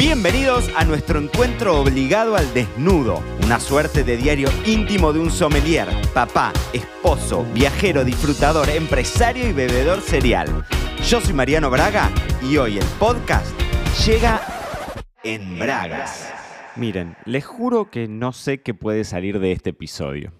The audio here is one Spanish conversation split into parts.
Bienvenidos a nuestro encuentro obligado al desnudo, una suerte de diario íntimo de un sommelier, papá, esposo, viajero, disfrutador, empresario y bebedor serial. Yo soy Mariano Braga y hoy el podcast llega en Bragas. Miren, les juro que no sé qué puede salir de este episodio.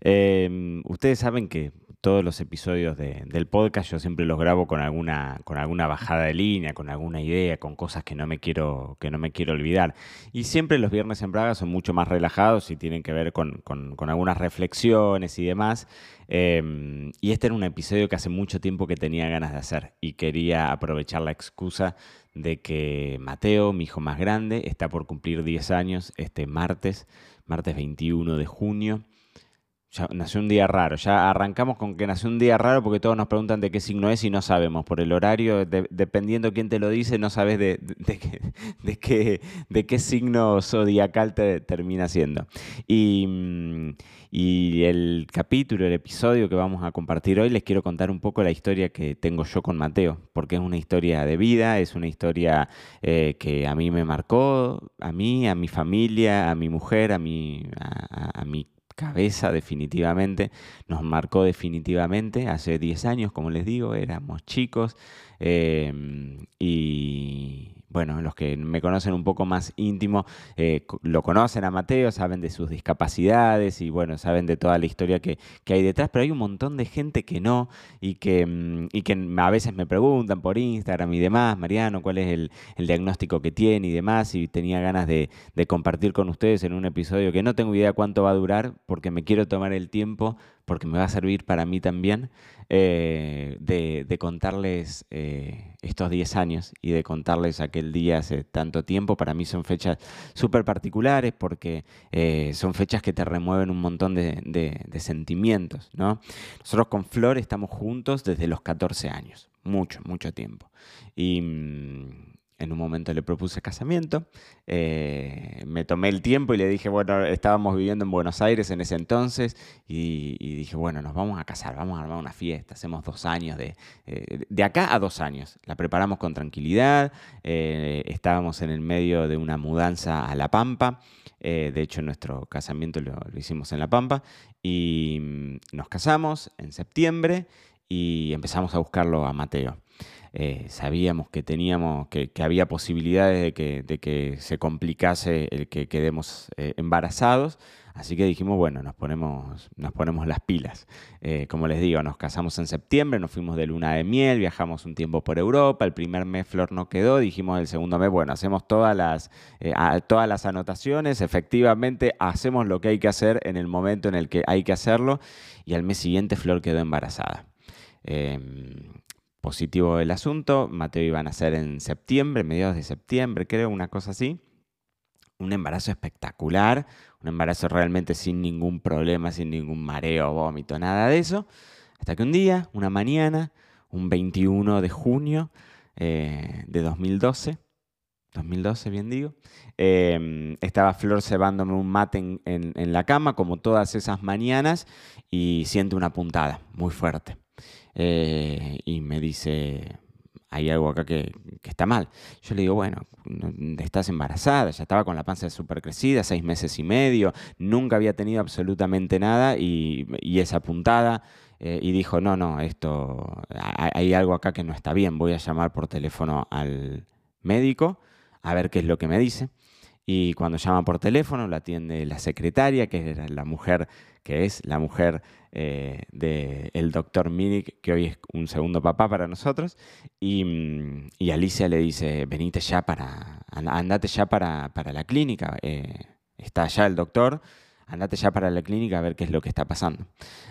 Eh, ustedes saben que todos los episodios del podcast yo siempre los grabo con alguna, con alguna bajada de línea, con alguna idea, con cosas que no me quiero, que no me quiero olvidar. Y siempre los viernes en Braga son mucho más relajados y tienen que ver con, algunas reflexiones y demás. Em, y este era un episodio que hace mucho tiempo que tenía ganas de hacer y quería aprovechar la excusa de que Mateo, mi hijo más grande, está por cumplir 10 años este martes, martes 21 de junio. Ya nació un día raro. Ya arrancamos con que nació un día raro porque todos nos preguntan de qué signo es y no sabemos. Por el horario, dependiendo quién te lo dice, no sabes de, de, qué, de qué signo zodiacal te termina siendo. Y, mm, y, el capítulo, el episodio que vamos a compartir hoy, les quiero contar un poco la historia que tengo yo con Mateo. Porque es una historia de vida, es una historia eh, que a mí me marcó, a mí, a mi familia, a mi mujer, a mi, a mi cabeza definitivamente, nos marcó definitivamente hace 10 años, como les digo, éramos chicos em, y, bueno, los que me conocen un poco más íntimo eh, lo conocen a Mateo, saben de sus discapacidades y bueno, saben de toda la historia que, hay detrás, pero hay un montón de gente que no y que, mm, y que a veces me preguntan por Instagram y demás, Mariano, cuál es el, diagnóstico que tiene y demás, y tenía ganas de, de compartir con ustedes en un episodio que no tengo idea cuánto va a durar porque me quiero tomar el tiempo porque me va a servir para mí también, eh, de, contarles eh, estos 10 años y de contarles aquel día hace tanto tiempo. Para mí son fechas súper particulares porque eh, son fechas que te remueven un montón de, sentimientos. ¿no? Nosotros con Flor estamos juntos desde los 14 años, mucho, mucho tiempo. Y mm, en un momento le propuse casamiento, eh, me tomé el tiempo y le dije, bueno, estábamos viviendo en Buenos Aires en ese entonces y, dije, bueno, nos vamos a casar, vamos a armar una fiesta, hacemos dos años, de, eh, de acá a dos años, la preparamos con tranquilidad, eh, estábamos en el medio de una mudanza a La Pampa, de hecho nuestro casamiento lo hicimos en La Pampa y mm, nos casamos en septiembre y empezamos a buscarlo a Mateo. Eh, sabíamos que teníamos, que, había posibilidades de que, se complicase el que quedemos eh, embarazados. Así que dijimos, bueno, nos ponemos, nos ponemos las pilas. Eh, como les digo, nos casamos en septiembre, nos fuimos de luna de miel, viajamos un tiempo por Europa, el primer mes Flor no quedó, dijimos el segundo mes, bueno, hacemos todas las, todas las anotaciones, efectivamente hacemos lo que hay que hacer en el momento en el que hay que hacerlo y al mes siguiente Flor quedó embarazada. Em, positivo el asunto. Mateo iba a nacer en septiembre, mediados de septiembre, creo, una cosa así. Un embarazo espectacular, un embarazo realmente sin ningún problema, sin ningún mareo, vómito, nada de eso. Hasta que un día, una mañana, un 21 de junio eh, de 2012, 2012 bien digo, em, estaba Flor cebándome un mate en, en la cama, como todas esas mañanas, y siento una puntada muy fuerte. Eh, y me dice, hay algo acá que, está mal. Yo le digo, bueno, estás embarazada, ya estaba con la panza súper crecida, seis meses y medio, nunca había tenido absolutamente nada y, esa puntada. Eh, y dijo, no, no, esto, hay algo acá que no está bien, voy a llamar por teléfono al médico a ver qué es lo que me dice. Y cuando llama por teléfono, la atiende la secretaria, que es la mujer, que es la mujer eh, del doctor Minik, que hoy es un segundo papá para nosotros. Y, mm, Alicia le dice, venite ya para, andate ya para, la clínica. Eh, está allá el doctor, andate ya para la clínica a ver qué es lo que está pasando.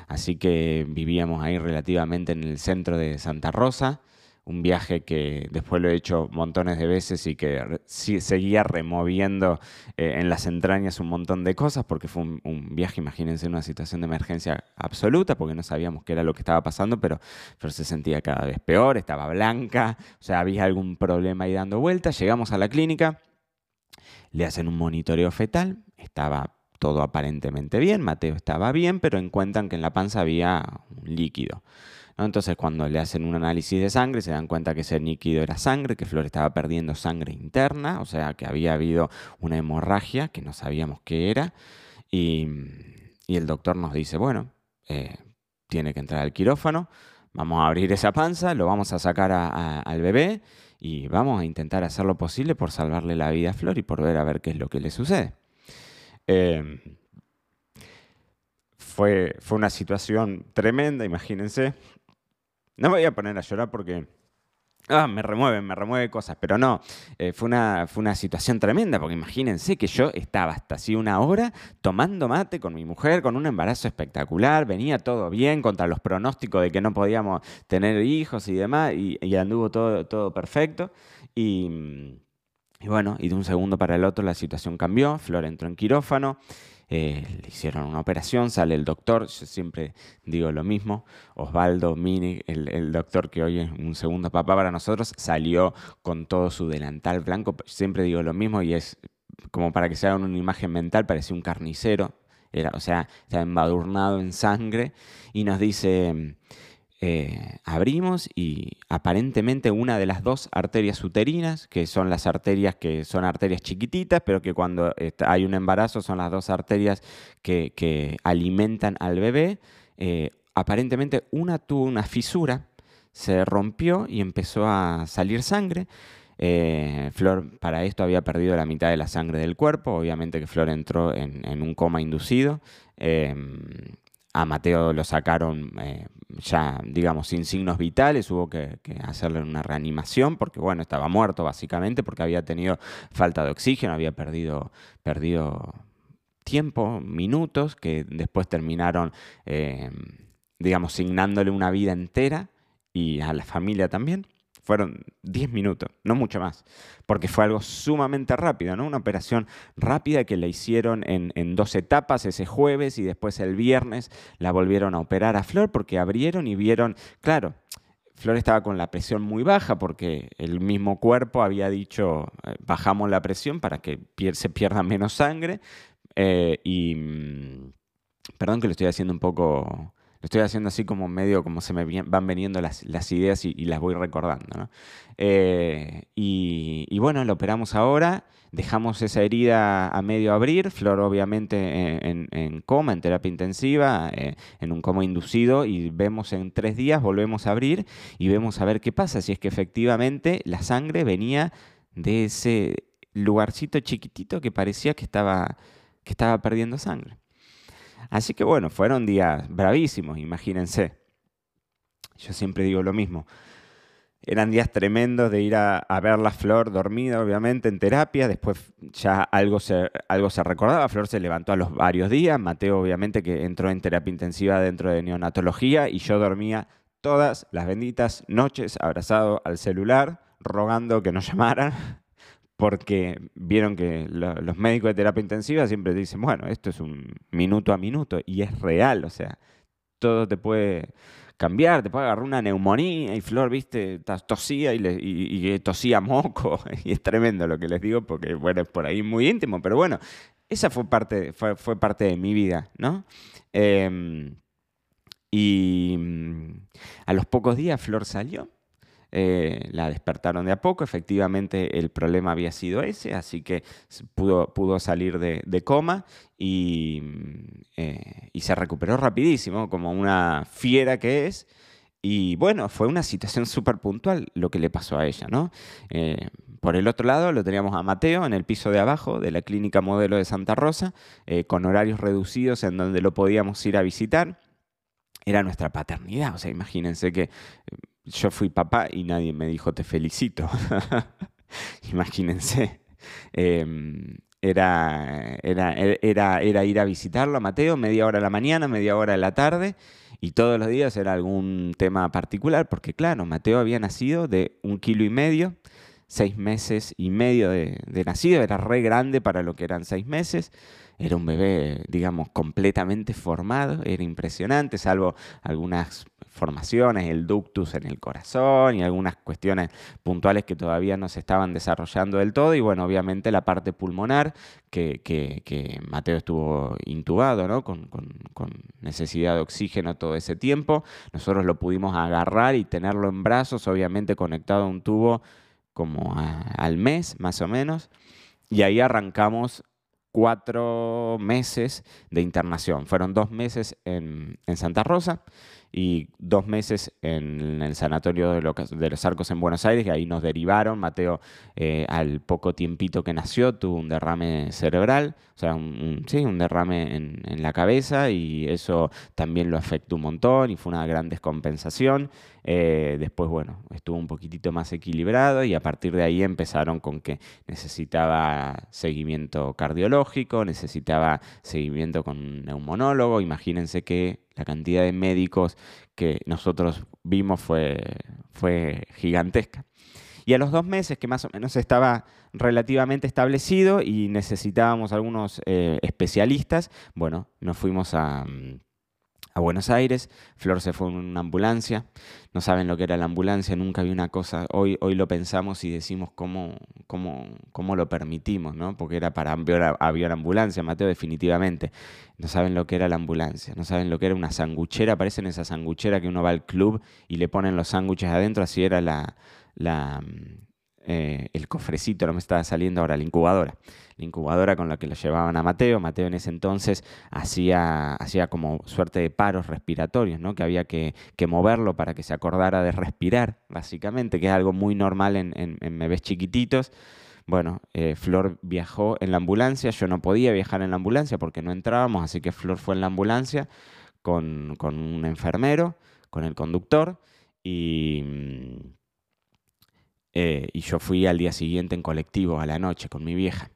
Así que vivíamos ahí relativamente en el centro de Santa Rosa un viaje que después lo he hecho montones de veces y que seguía removiendo eh, en las entrañas un montón de cosas, porque fue un, viaje, imagínense, en una situación de emergencia absoluta, porque no sabíamos qué era lo que estaba pasando, pero, pero se sentía cada vez peor, estaba blanca, o sea, había algún problema ahí dando vueltas. Llegamos a la clínica, le hacen un monitoreo fetal, estaba todo aparentemente bien, Mateo estaba bien, pero encuentran que en la panza había un líquido. Entonces cuando le hacen un análisis de sangre se dan cuenta que ese líquido era sangre, que Flor estaba perdiendo sangre interna, o sea que había habido una hemorragia que no sabíamos qué era. Y, el doctor nos dice, bueno, eh, tiene que entrar al quirófano, vamos a abrir esa panza, lo vamos a sacar al bebé y vamos a intentar hacer lo posible por salvarle la vida a Flor y por ver a ver qué es lo que le sucede. Em, fue, fue una situación tremenda, imagínense. No me voy a poner a llorar porque Ah, me remueve, me remueve cosas, pero no, eh, fue, una, fue una situación tremenda, porque imagínense que yo estaba hasta así una hora tomando mate con mi mujer, con un embarazo espectacular, venía todo bien contra los pronósticos de que no podíamos tener hijos y demás, y, anduvo todo, todo perfecto. Y, y bueno, y de un segundo para el otro la situación cambió, Flor entró en quirófano, eh, le hicieron una operación, sale el doctor, yo siempre digo lo mismo, Osvaldo Mini, el, doctor que hoy es un segundo papá para nosotros, salió con todo su delantal blanco, siempre digo lo mismo y es como para que se hagan una imagen mental, parecía un carnicero, era, o sea, estaba embadurnado en sangre y nos dice... Eh, abrimos y aparentemente una de las dos arterias uterinas, que son las arterias que son arterias chiquititas, pero que cuando hay un embarazo son las dos arterias que, alimentan al bebé, eh, aparentemente una tuvo una fisura, se rompió y empezó a salir sangre. Eh, Flor para esto había perdido la mitad de la sangre del cuerpo, obviamente que Flor entró en, un coma inducido. Em, a Mateo lo sacaron eh, ya, digamos, sin signos vitales, hubo que, hacerle una reanimación porque, bueno, estaba muerto básicamente porque había tenido falta de oxígeno, había perdido, perdido tiempo, minutos, que después terminaron, eh, digamos, signándole una vida entera y a la familia también. Fueron 10 minutos, no mucho más, porque fue algo sumamente rápido, ¿no? Una operación rápida que la hicieron en, dos etapas, ese jueves y después el viernes la volvieron a operar a Flor porque abrieron y vieron, claro, Flor estaba con la presión muy baja porque el mismo cuerpo había dicho, eh, bajamos la presión para que se pierda menos sangre eh, y... Mm, perdón que lo estoy haciendo un poco lo estoy haciendo así como medio, como se me van veniendo las, ideas y, las voy recordando. Eh, y, bueno, lo operamos ahora, dejamos esa herida a medio abrir, Flor obviamente en, coma, en terapia intensiva, eh, en un coma inducido, y vemos en tres días, volvemos a abrir y vemos a ver qué pasa, si es que efectivamente la sangre venía de ese lugarcito chiquitito que parecía que estaba, que estaba perdiendo sangre. Así que bueno, fueron días bravísimos, imagínense. Yo siempre digo lo mismo. Eran días tremendos de ir a, ver la Flor dormida, obviamente, en terapia. Después ya algo se, algo se recordaba. Flor se levantó a los varios días. Mateo, obviamente, que entró en terapia intensiva dentro de neonatología. Y yo dormía todas las benditas noches abrazado al celular, rogando que nos llamaran porque vieron que los médicos de terapia intensiva siempre dicen, bueno, esto es un minuto a minuto y es real, o sea, todo te puede cambiar, te puede agarrar una neumonía y Flor, viste, tosía y, tosía moco y es tremendo lo que les digo porque, bueno, es por ahí muy íntimo, pero bueno, esa fue parte, fue parte de mi vida, ¿no? Em, y mm, a los pocos días Flor salió eh, la despertaron de a poco, efectivamente el problema había sido ese, así que pudo, pudo salir de, coma y, eh, y, se recuperó rapidísimo, como una fiera que es. Y bueno, fue una situación súper puntual lo que le pasó a ella, ¿no? Eh, por el otro lado lo teníamos a Mateo en el piso de abajo de la clínica modelo de Santa Rosa, con horarios reducidos en donde lo podíamos ir a visitar. Era nuestra paternidad, o sea, imagínense que yo fui papá y nadie me dijo te felicito. Imagínense. Em, era, era, era, era, ir a visitarlo a Mateo media hora a la mañana, media hora a la tarde, y todos los días era algún tema particular, porque claro, Mateo había nacido de un kilo y medio, seis meses y medio de, de nacido, era re grande para lo que eran seis meses, era un bebé, digamos, completamente formado, era impresionante, salvo algunas malformaciones, el ductus en el corazón y algunas cuestiones puntuales que todavía no se estaban desarrollando del todo. Y bueno, obviamente la parte pulmonar, que, Mateo estuvo intubado, ¿no? Con, necesidad de oxígeno todo ese tiempo. Nosotros lo pudimos agarrar y tenerlo en brazos, obviamente conectado a un tubo como al mes, más o menos. Y ahí arrancamos cuatro meses de internación. Fueron dos meses en, Santa Rosa y dos meses en el sanatorio de, los Arcos en Buenos Aires, y ahí nos derivaron. Mateo, eh, al poco tiempito que nació, tuvo un derrame cerebral, o sea, un, sí, un derrame en, la cabeza, y eso también lo afectó un montón y fue una gran descompensación. Eh, después, bueno, estuvo un poquitito más equilibrado y a partir de ahí empezaron con que necesitaba seguimiento cardiológico, necesitaba seguimiento con un neumonólogo. Imagínense que la cantidad de médicos que nosotros vimos fue, fue gigantesca. Y a los dos meses que más o menos estaba relativamente establecido y necesitábamos algunos eh, especialistas, bueno, nos fuimos a, mm, a Buenos Aires. Flor se fue en una ambulancia. No saben lo que era la ambulancia, nunca vi una cosa. Hoy, hoy lo pensamos y decimos cómo, cómo, cómo lo permitimos, ¿no? Porque era para avión ambulancia, Mateo, definitivamente. No saben lo que era la ambulancia, no saben lo que era una sanguchera. Parecen esa sanguchera que uno va al club y le ponen los sándwiches adentro, así era la, la, eh, el cofrecito, no me estaba saliendo ahora, la incubadora. La incubadora con la que lo llevaban a Mateo. Mateo en ese entonces hacía, hacía como suerte de paros respiratorios, ¿no? que había que, moverlo para que se acordara de respirar, básicamente, que es algo muy normal en, en, bebés chiquititos. Bueno, eh, Flor viajó en la ambulancia, yo no podía viajar en la ambulancia porque no entrábamos, así que Flor fue en la ambulancia con, con un enfermero, con el conductor, y mm, eh, y yo fui al día siguiente en colectivo a la noche con mi vieja.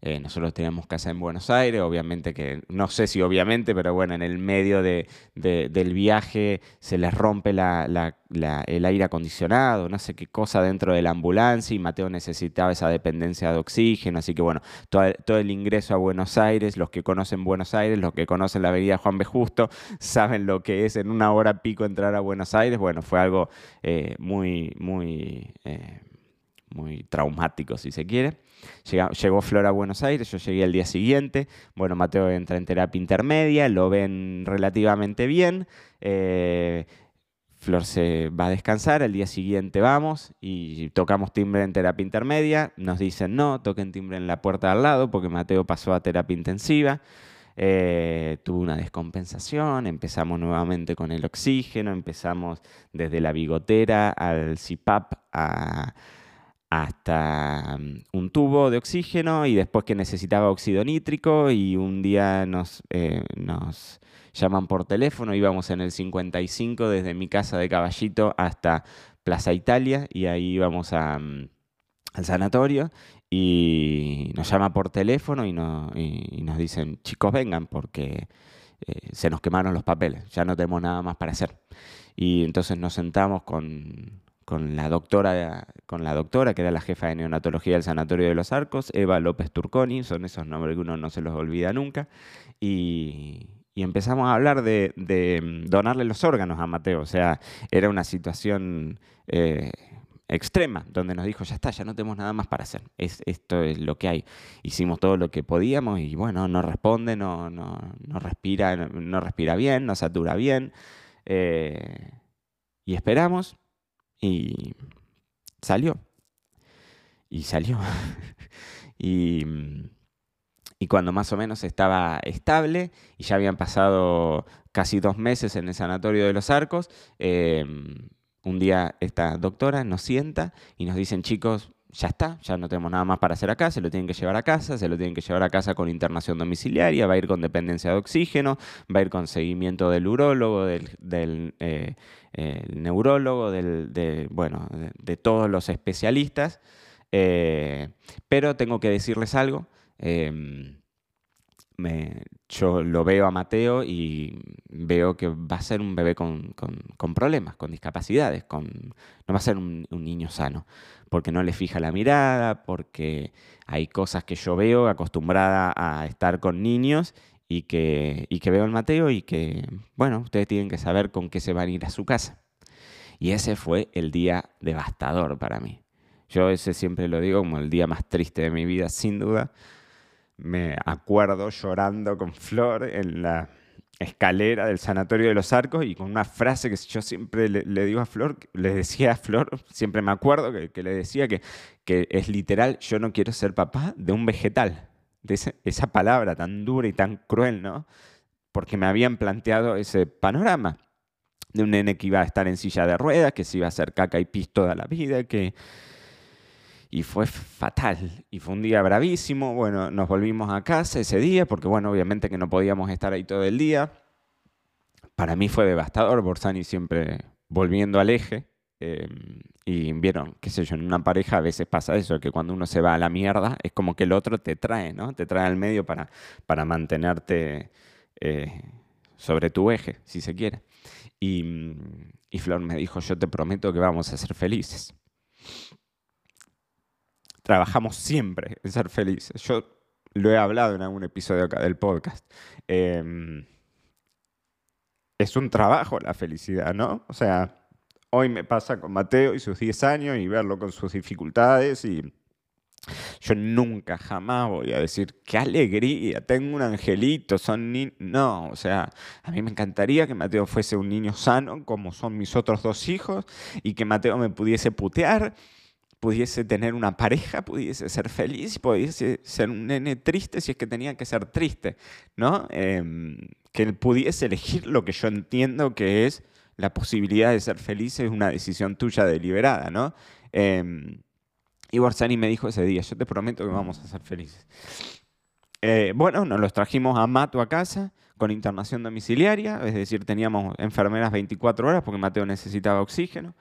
Eh, nosotros teníamos casa en Buenos Aires, obviamente que, no sé si obviamente, pero bueno, en el medio de, del viaje se les rompe el aire acondicionado, no sé qué cosa dentro de la ambulancia y Mateo necesitaba esa dependencia de oxígeno, así que bueno, todo, el ingreso a Buenos Aires, los que conocen Buenos Aires, los que conocen la avenida Juan B. Justo, saben lo que es en una hora pico entrar a Buenos Aires, bueno, fue algo eh, muy, muy, eh, muy traumático si se quiere llegó Flor a Buenos Aires, yo llegué el día siguiente. Bueno, Mateo entra en terapia intermedia, lo ven relativamente bien. Eh, Flor se va a descansar, el día siguiente vamos y tocamos timbre en terapia intermedia. Nos dicen no, toquen timbre en la puerta al lado porque Mateo pasó a terapia intensiva. Eh, tuvo una descompensación, empezamos nuevamente con el oxígeno, empezamos desde la bigotera al CPAP a hasta mm, un tubo de oxígeno y después que necesitaba óxido nítrico y un día nos, eh, nos llaman por teléfono, íbamos en el 55 desde mi casa de Caballito hasta Plaza Italia y ahí íbamos mm, al sanatorio y nos llama por teléfono y, y, nos dicen, chicos vengan porque eh, se nos quemaron los papeles, ya no tenemos nada más para hacer. Y entonces nos sentamos con, con la doctora, con la doctora que era la jefa de neonatología del Sanatorio de los Arcos, Eva López Turconi, son esos nombres que uno no se los olvida nunca, y, empezamos a hablar de, mm, donarle los órganos a Mateo, o sea, era una situación eh, extrema, donde nos dijo, ya está, ya no tenemos nada más para hacer, es, esto es lo que hay. Hicimos todo lo que podíamos y bueno, no responde, no, no, no respira, no, respira bien, no satura bien, eh, y esperamos y salió. Y salió. y, y, cuando más o menos estaba estable y ya habían pasado casi dos meses en el sanatorio de los arcos, em, un día esta doctora nos sienta y nos dicen, chicos, ya está, ya no tenemos nada más para hacer acá, se lo tienen que llevar a casa, se lo tienen que llevar a casa con internación domiciliaria, va a ir con dependencia de oxígeno, va a ir con seguimiento del urólogo, del, eh, neurólogo, del, de, bueno, de, todos los especialistas. Eh, pero tengo que decirles algo. Em, yo lo veo a Mateo y veo que va a ser un bebé con, problemas, con discapacidades, con, no va a ser un, niño sano, porque no le fija la mirada, porque hay cosas que yo veo acostumbrada a estar con niños y que, y que veo el Mateo y que, bueno, ustedes tienen que saber con qué se van a ir a su casa. Y ese fue el día devastador para mí. Yo ese siempre lo digo como el día más triste de mi vida, sin duda. Me acuerdo llorando con Flor en la escalera del Sanatorio de los Arcos y con una frase que yo siempre le, digo a Flor, le decía a Flor, siempre me acuerdo que, le decía que, que, es literal, yo no quiero ser papá de un vegetal, de esa palabra tan dura y tan cruel, ¿no? Porque me habían planteado ese panorama de un nene que iba a estar en silla de ruedas, que se iba a hacer caca y pis toda la vida, que... Y fue fatal, y fue un día bravísimo. Bueno, nos volvimos a casa ese día, porque bueno, obviamente que no podíamos estar ahí todo el día. Para mí fue devastador, Borsani siempre volviendo al eje. Em, y vieron, qué sé yo, en una pareja a veces pasa eso, que cuando uno se va a la mierda, es como que el otro te trae, ¿no? Te trae al medio para, para mantenerte eh, sobre tu eje, si se quiere. Y, y Flor me dijo, yo te prometo que vamos a ser felices. Trabajamos siempre en ser felices. Yo lo he hablado en algún episodio acá del podcast. Em, es un trabajo la felicidad, ¿no? O sea, hoy me pasa con Mateo y sus 10 años y verlo con sus dificultades y yo nunca, jamás voy a decir, qué alegría, tengo un angelito, son. No, o sea, a mí me encantaría que Mateo fuese un niño sano, como son mis otros dos hijos, y que Mateo me pudiese putear, pudiese tener una pareja, pudiese ser feliz, pudiese ser un nene triste si es que tenía que ser triste, ¿no? Em, que él pudiese elegir lo que yo entiendo que es la posibilidad de ser feliz es una decisión tuya deliberada, ¿no? Em, y Borsani me dijo ese día, yo te prometo que vamos a ser felices. Eh, bueno, nos los trajimos a Mato a casa con internación domiciliaria, es decir, teníamos enfermeras 24 horas porque Mateo necesitaba oxígeno.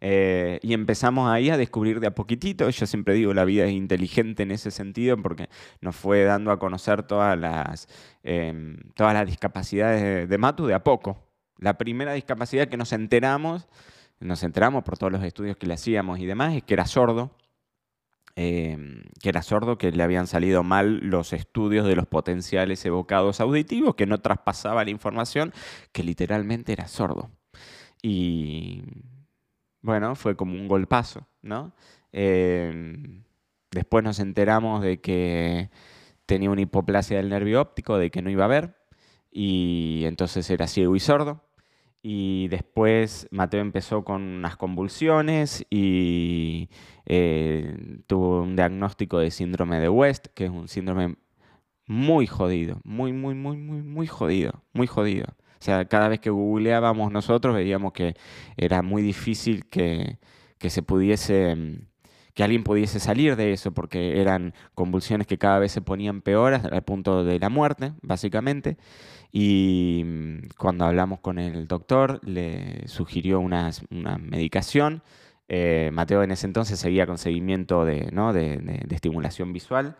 Eh, y empezamos ahí a descubrir de a poquitito. Yo siempre digo, la vida es inteligente en ese sentido porque nos fue dando a conocer todas las, em, todas las discapacidades de, de de a poco. La primera discapacidad que nos enteramos, nos enteramos por todos los estudios que le hacíamos y demás, es que era sordo. Em, que era sordo, que le habían salido mal los estudios de los potenciales evocados auditivos, que no traspasaba la información, que literalmente era sordo. Y bueno, fue como un golpazo, ¿no? Em, después nos enteramos de que tenía una hipoplasia del nervio óptico, de que no iba a ver, y entonces era ciego y sordo. Y después Mateo empezó con unas convulsiones y eh, tuvo un diagnóstico de síndrome de West, que es un síndrome muy jodido, muy, muy, muy, muy, muy jodido, muy jodido. O sea, cada vez que googleábamos nosotros veíamos que era muy difícil que, que se pudiese que alguien pudiese salir de eso, porque eran convulsiones que cada vez se ponían peores al punto de la muerte, básicamente. Y mm, cuando hablamos con el doctor, le sugirió una, medicación. Eh, Mateo en ese entonces seguía con seguimiento de, de, estimulación visual.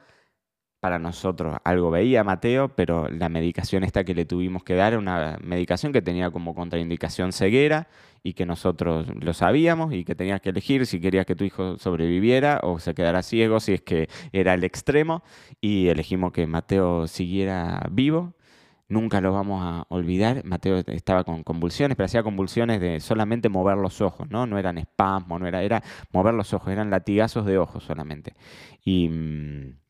Para nosotros algo veía Mateo, pero la medicación esta que le tuvimos que dar era una medicación que tenía como contraindicación ceguera y que nosotros lo sabíamos y que tenías que elegir si querías que tu hijo sobreviviera o se quedara ciego si es que era el extremo y elegimos que Mateo siguiera vivo Nunca lo vamos a olvidar. Mateo estaba con convulsiones, pero hacía convulsiones de solamente mover los ojos, ¿no? No eran espasmos, no era, era mover los ojos, eran latigazos de ojos solamente. Y, mm,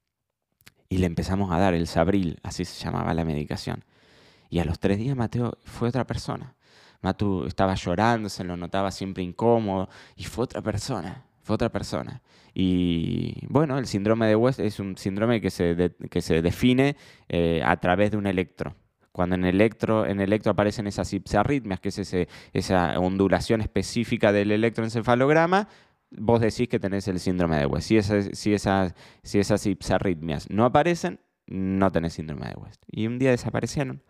y le empezamos a dar el Sabril, así se llamaba la medicación. Y a los tres días Mateo fue otra persona. Mateo estaba llorando, se lo notaba siempre incómodo y fue otra persona, fue otra persona. Y bueno, el síndrome de West es un síndrome que se, que se define eh, a través de un electro. Cuando en electro, en electro aparecen esas ipsarritmias, que es esa ondulación específica del electroencefalograma, vos decís que tenés el síndrome de West. Si esas, si esas, si esas ipsarritmias no aparecen, no tenés síndrome de West. Y un día desaparecieron.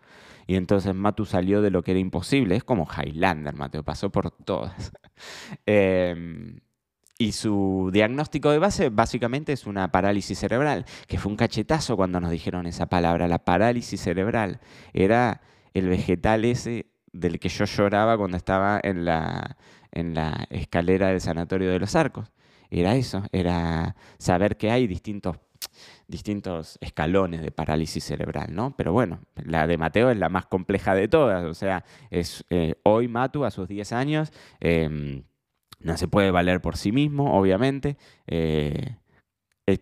Y entonces Matu salió de lo que era imposible. Es como Highlander, Mateo, pasó por todas. eh, y su diagnóstico de base básicamente es una parálisis cerebral, que fue un cachetazo cuando nos dijeron esa palabra, la parálisis cerebral. Era el vegetal ese del que yo lloraba cuando estaba en la, en la escalera del sanatorio de los arcos. Era eso, era saber que hay distintos distintos escalones de parálisis cerebral, ¿no? Pero bueno, la de Mateo es la más compleja de todas, o sea, es eh, hoy Matu a sus 10 años em, no se puede valer por sí mismo, obviamente. Eh,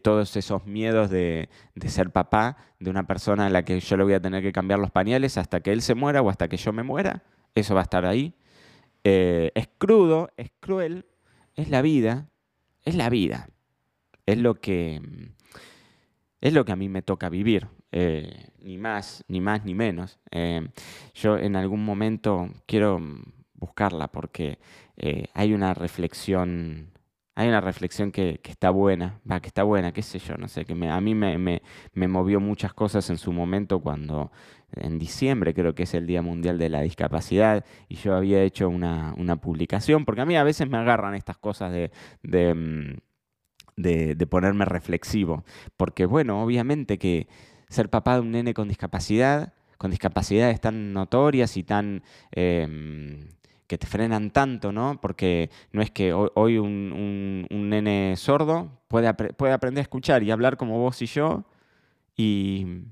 todos esos miedos de, ser papá de una persona a la que yo le voy a tener que cambiar los pañales hasta que él se muera o hasta que yo me muera, eso va a estar ahí. Eh, es crudo, es cruel, es la vida, es la vida. Es lo que, es lo que a mí me toca vivir, eh, ni más, ni más, ni menos. Eh, yo en algún momento quiero buscarla porque hay una reflexión hay una reflexión que, está buena, va, que está buena, qué sé yo, no sé, que a mí me, movió muchas cosas en su momento cuando en diciembre creo que es el Día Mundial de la Discapacidad y yo había hecho una, publicación, porque a mí a veces me agarran estas cosas de, mm, de, ponerme reflexivo, porque bueno, obviamente que ser papá de un nene con discapacidad, con discapacidades tan notorias y tan... Em, que te frenan tanto, ¿no? Porque no es que hoy un, nene sordo puede, puede aprender a escuchar y hablar como vos y yo y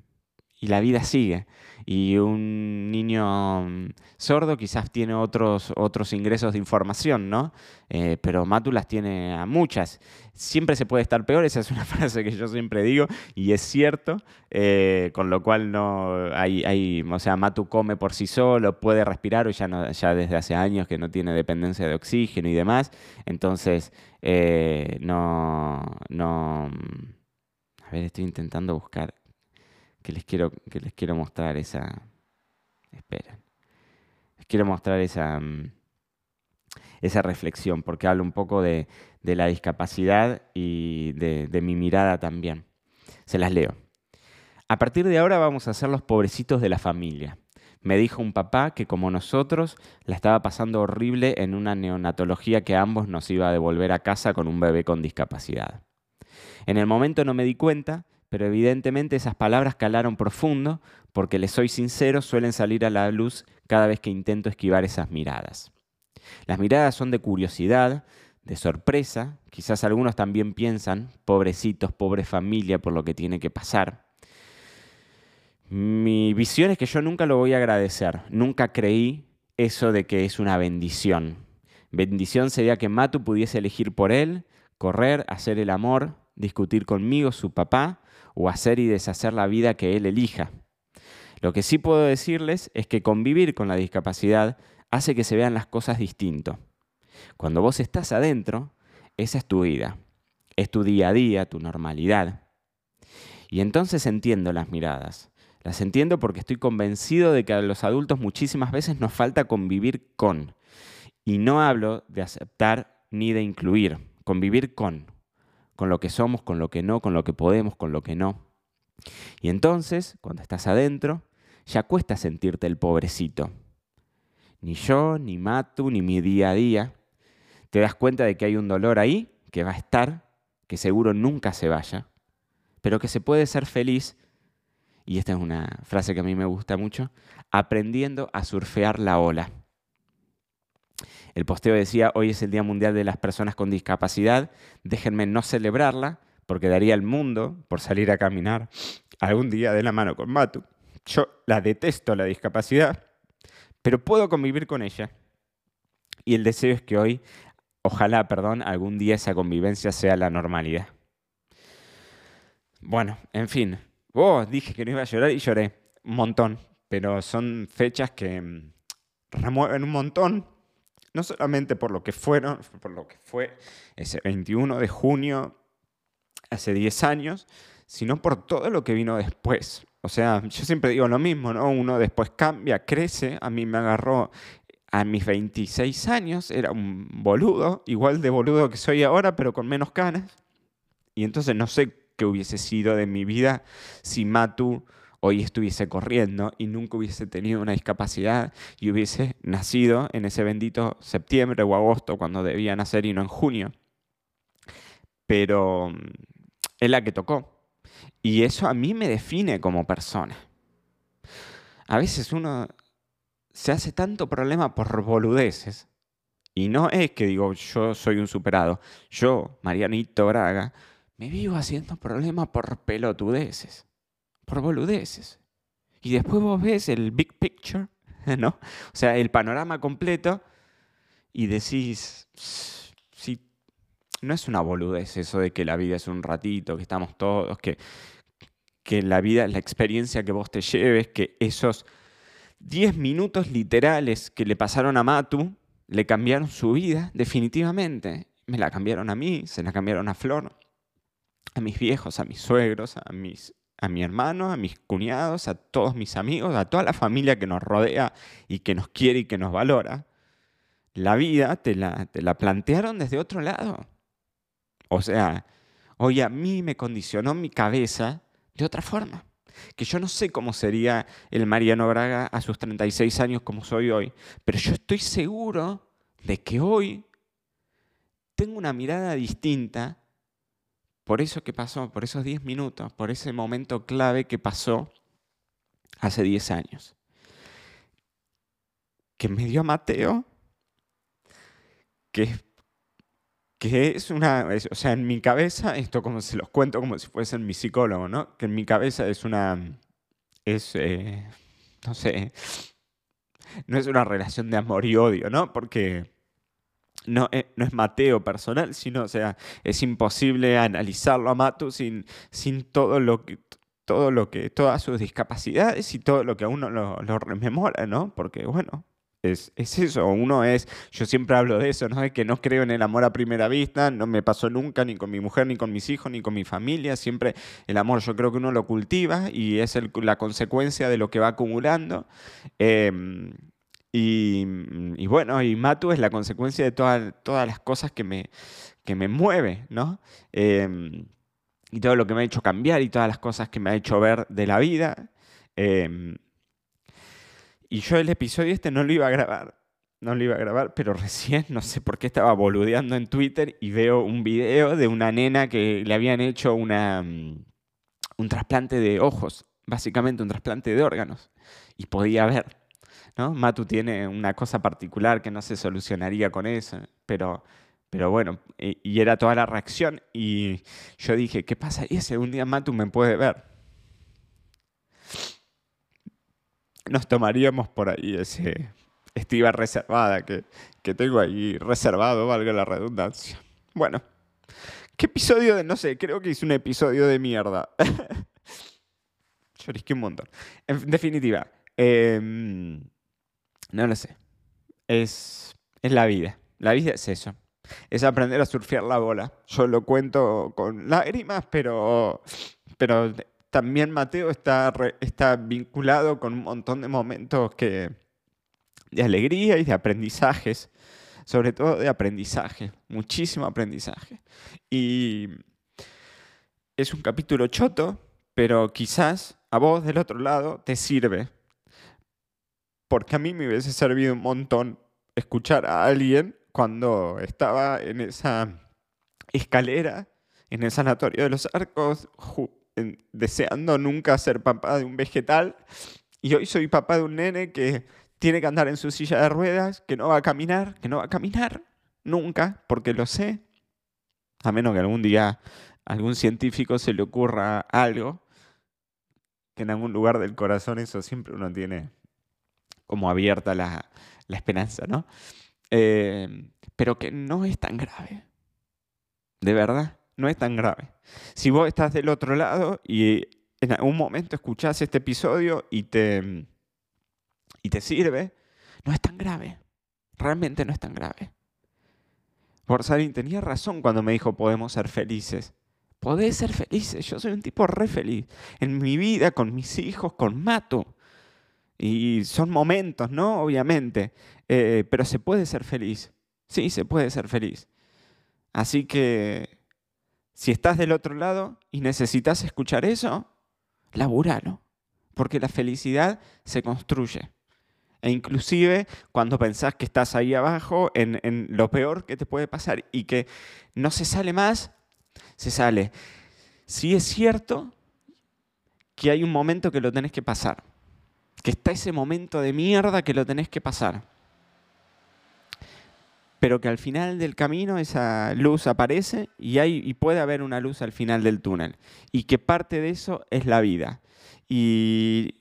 y la vida sigue. Y un niño mm, sordo quizás tiene otros, otros ingresos de información, ¿no? Eh, pero Matu las tiene a muchas. Siempre se puede estar peor, esa es una frase que yo siempre digo y es cierto, eh, con lo cual no hay, hay, o sea, Matu come por sí solo, puede respirar, o ya, desde hace años que no tiene dependencia de oxígeno y demás. Entonces, eh, no, no... A ver, estoy intentando buscar que les quiero, que les quiero mostrar esa... Espera. Les quiero mostrar esa, mm, esa reflexión, porque hablo un poco de, la discapacidad y de, de mi mirada también. Se las leo. A partir de ahora vamos a ser los pobrecitos de la familia. Me dijo un papá que como nosotros la estaba pasando horrible en una neonatología que ambos nos iba a devolver a casa con un bebé con discapacidad. En el momento no me di cuenta, pero evidentemente esas palabras calaron profundo porque, les soy sincero, suelen salir a la luz cada vez que intento esquivar esas miradas. Las miradas son de curiosidad, de sorpresa, quizás algunos también piensan, pobrecitos, pobre familia, por lo que tiene que pasar. Mi visión es que yo nunca lo voy a agradecer, nunca creí eso de que es una bendición. Bendición sería que Matu pudiese elegir por él, correr, hacer el amor, discutir conmigo, su papá, o hacer y deshacer la vida que él elija. Lo que sí puedo decirles es que convivir con la discapacidad hace que se vean las cosas distinto. Cuando vos estás adentro, esa es tu vida, es tu día a día, tu normalidad. Y entonces entiendo las miradas. Las entiendo porque estoy convencido de que a los adultos muchísimas veces nos falta convivir con. Y no hablo de aceptar ni de incluir, convivir con con lo que somos, con lo que no, con lo que podemos, con lo que no. Y entonces, cuando estás adentro, ya cuesta sentirte el pobrecito. Ni yo, ni Matu, ni mi día a día. Te das cuenta de que hay un dolor ahí, que va a estar, que seguro nunca se vaya, pero que se puede ser feliz, y esta es una frase que a mí me gusta mucho, aprendiendo a surfear la ola. El posteo decía, hoy es el Día Mundial de las Personas con Discapacidad, déjenme no celebrarla porque daría el mundo por salir a caminar algún día de la mano con Matu. Yo la detesto, la discapacidad, pero puedo convivir con ella. Y el deseo es que hoy, ojalá, perdón, algún día esa convivencia sea la normalidad. Bueno, en fin, oh, dije que no iba a llorar y lloré un montón, pero son fechas que mm, remueven un montón no solamente por lo que fueron, por lo que fue ese 21 de junio hace 10 años, sino por todo lo que vino después. O sea, yo siempre digo lo mismo, ¿no? Uno después cambia, crece, a mí me agarró a mis 26 años, era un boludo, igual de boludo que soy ahora, pero con menos canas. Y entonces no sé qué hubiese sido de mi vida si Matu hoy estuviese corriendo y nunca hubiese tenido una discapacidad y hubiese nacido en ese bendito septiembre o agosto cuando debía nacer y no en junio. Pero mm, es la que tocó. Y eso a mí me define como persona. A veces uno se hace tanto problema por boludeces. Y no es que digo, yo soy un superado. Yo, Marianito Braga, me vivo haciendo problemas por pelotudeces, por boludeces. Y después vos ves el big picture, ¿no? O sea, el panorama completo y decís, sí, no es una boludez eso de que la vida es un ratito, que estamos todos, que, que la vida es la experiencia que vos te lleves, que esos 10 minutos literales que le pasaron a Matu le cambiaron su vida definitivamente. Me la cambiaron a mí, se la cambiaron a Flor, a mis viejos, a mis suegros, a, mis, a mi hermano, a mis cuñados, a todos mis amigos, a toda la familia que nos rodea y que nos quiere y que nos valora. La vida te la, te la plantearon desde otro lado. O sea, hoy a mí me condicionó mi cabeza de otra forma. Que yo no sé cómo sería el Mariano Braga a sus 36 años como soy hoy, pero yo estoy seguro de que hoy tengo una mirada distinta por eso que pasó, por esos 10 minutos, por ese momento clave que pasó hace 10 años. Que me dio a Mateo, que, que es una, o sea, en mi cabeza, esto como se los cuento como si fuesen mi psicólogo, ¿no? Que en mi cabeza es una, es, eh, no sé, no es una relación de amor y odio, ¿no? Porque no, eh, no, es Mateo personal, sino, o sea, es imposible analizarlo a Matu sin, sin todo lo que todo lo que, todas sus discapacidades y todo lo que a uno lo, rememora, ¿no? Porque, bueno, es, es, eso, uno es, yo siempre hablo de eso, ¿no? De que no creo en el amor a primera vista, no me pasó nunca ni con mi mujer, ni con mis hijos, ni con mi familia, siempre el amor yo creo que uno lo cultiva y es la consecuencia de lo que va acumulando. Em, y, bueno, y Matu es la consecuencia de todas las cosas que me, que me mueve, ¿no? Em, y todo lo que me ha hecho cambiar y todas las cosas que me ha hecho ver de la vida. Em, y yo el episodio este no lo iba a grabar, no lo iba a grabar, pero recién, no sé por qué estaba boludeando en Twitter y veo un video de una nena que le habían hecho una, mm, un trasplante de ojos, básicamente un trasplante de órganos, y podía ver. ¿No? Matu tiene una cosa particular que no se solucionaría con eso, pero, pero bueno, y, era toda la reacción y yo dije, ¿qué pasaría si algún día Matu me puede ver? Nos tomaríamos por ahí ese estiva reservada que, que tengo ahí reservado, valga la redundancia. Bueno, ¿qué episodio de, no sé, creo que hice un episodio de mierda. Llorisqué un montón. En definitiva, eh, no lo sé. Es, es la vida. La vida es eso. Es aprender a surfear la bola. Yo lo cuento con lágrimas, pero, pero también Mateo está, está vinculado con un montón de momentos que, de alegría y de aprendizajes. Sobre todo de aprendizaje. Muchísimo aprendizaje. Y es un capítulo choto, pero quizás a vos del otro lado te sirve porque a mí me hubiese servido un montón escuchar a alguien cuando estaba en esa escalera, en el sanatorio de los arcos, deseando nunca ser papá de un vegetal, y hoy soy papá de un nene que tiene que andar en su silla de ruedas, que no va a caminar, que no va a caminar nunca, porque lo sé, a menos que algún día algún científico se le ocurra algo, que en algún lugar del corazón eso siempre uno tiene como abierta la, esperanza, ¿no? Eh, pero que no es tan grave. De verdad, no es tan grave. Si vos estás del otro lado y en algún momento escuchás este episodio y te, y te sirve, no es tan grave. Realmente no es tan grave. Borsalin tenía razón cuando me dijo podemos ser felices. Podés ser felices. Yo soy un tipo re feliz. En mi vida, con mis hijos, con Mato. Y son momentos, ¿no? Obviamente. Eh, pero se puede ser feliz. Sí, se puede ser feliz. Así que si estás del otro lado y necesitas escuchar eso, laburalo. Porque la felicidad se construye. E inclusive cuando pensás que estás ahí abajo, en, en, lo peor que te puede pasar y que no se sale más, se sale. Sí es cierto que hay un momento que lo tenés que pasar que está ese momento de mierda que lo tenés que pasar. pero que al final del camino esa luz aparece y, hay, y puede haber una luz al final del túnel. Y que parte de eso es la vida. Y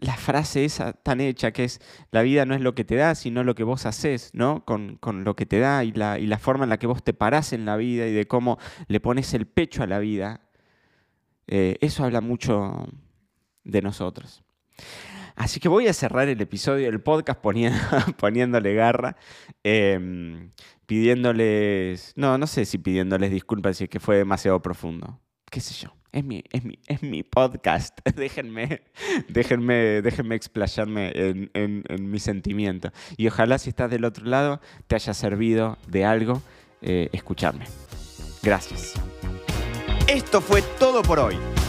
la frase esa tan hecha que es la vida no es lo que te da, sino lo que vos haces, ¿no? Con, lo que te da y la, y la, forma en la que vos te parás en la vida y de cómo le pones el pecho a la vida. Eh, eso habla mucho de nosotros. Así que voy a cerrar el episodio del podcast poniéndole garra, em, pidiéndoles, no, no sé si pidiéndoles disculpas si es que fue demasiado profundo, qué sé yo. Es mi, es mi, es mi podcast. déjenme, déjenme, déjenme explayarme en, en, mi sentimiento. Y ojalá si estás del otro lado te haya servido de algo eh, escucharme. Gracias. Esto fue todo por hoy.